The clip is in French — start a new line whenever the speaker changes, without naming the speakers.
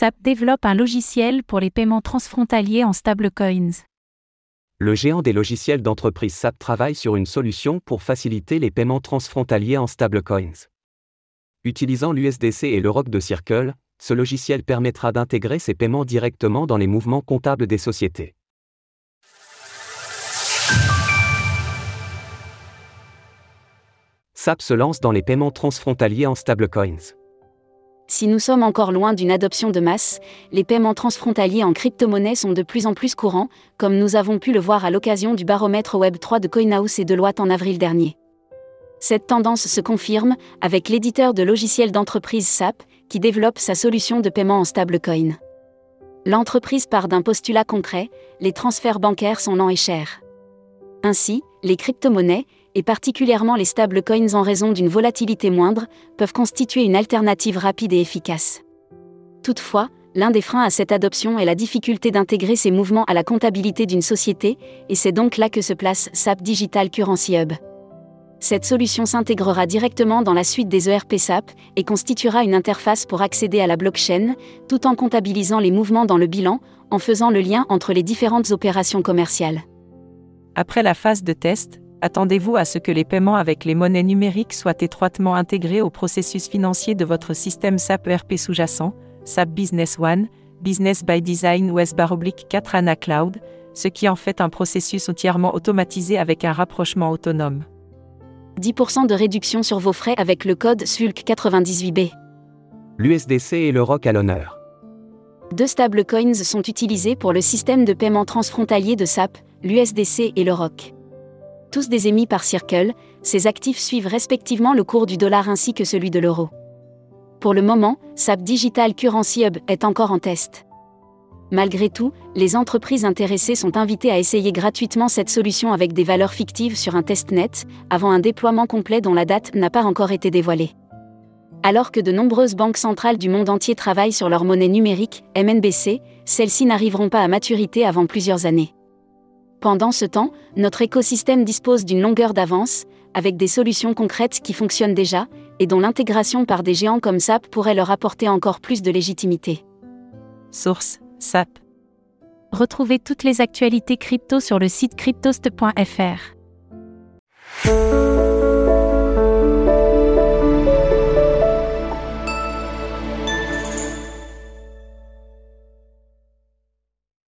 SAP développe un logiciel pour les paiements transfrontaliers en stablecoins.
Le géant des logiciels d'entreprise SAP travaille sur une solution pour faciliter les paiements transfrontaliers en stablecoins. Utilisant l'USDC et le ROC de Circle, ce logiciel permettra d'intégrer ces paiements directement dans les mouvements comptables des sociétés. SAP se lance dans les paiements transfrontaliers en stablecoins.
Si nous sommes encore loin d'une adoption de masse, les paiements transfrontaliers en crypto-monnaie sont de plus en plus courants, comme nous avons pu le voir à l'occasion du baromètre Web3 de CoinHouse et Deloitte en avril dernier. Cette tendance se confirme avec l'éditeur de logiciels d'entreprise SAP, qui développe sa solution de paiement en stablecoin. L'entreprise part d'un postulat concret, les transferts bancaires sont lents et chers. Ainsi, les crypto-monnaies, et particulièrement les stablecoins en raison d'une volatilité moindre, peuvent constituer une alternative rapide et efficace. Toutefois, l'un des freins à cette adoption est la difficulté d'intégrer ces mouvements à la comptabilité d'une société, et c'est donc là que se place SAP Digital Currency Hub. Cette solution s'intégrera directement dans la suite des ERP SAP et constituera une interface pour accéder à la blockchain, tout en comptabilisant les mouvements dans le bilan, en faisant le lien entre les différentes opérations commerciales.
Après la phase de test, attendez-vous à ce que les paiements avec les monnaies numériques soient étroitement intégrés au processus financier de votre système SAP ERP sous-jacent, SAP Business One, Business by Design ou S-4 ANA Cloud, ce qui en fait un processus entièrement automatisé avec un rapprochement autonome.
10% de réduction sur vos frais avec le code SULC 98B.
L'USDC et le ROC à l'honneur.
Deux stablecoins sont utilisés pour le système de paiement transfrontalier de SAP, l'USDC et le ROC tous des émis par Circle, ces actifs suivent respectivement le cours du dollar ainsi que celui de l'euro. Pour le moment, SAP Digital Currency Hub est encore en test. Malgré tout, les entreprises intéressées sont invitées à essayer gratuitement cette solution avec des valeurs fictives sur un test net, avant un déploiement complet dont la date n'a pas encore été dévoilée. Alors que de nombreuses banques centrales du monde entier travaillent sur leur monnaie numérique, MNBC, celles-ci n'arriveront pas à maturité avant plusieurs années. Pendant ce temps, notre écosystème dispose d'une longueur d'avance, avec des solutions concrètes qui fonctionnent déjà, et dont l'intégration par des géants comme SAP pourrait leur apporter encore plus de légitimité.
Source SAP.
Retrouvez toutes les actualités crypto sur le site cryptost.fr.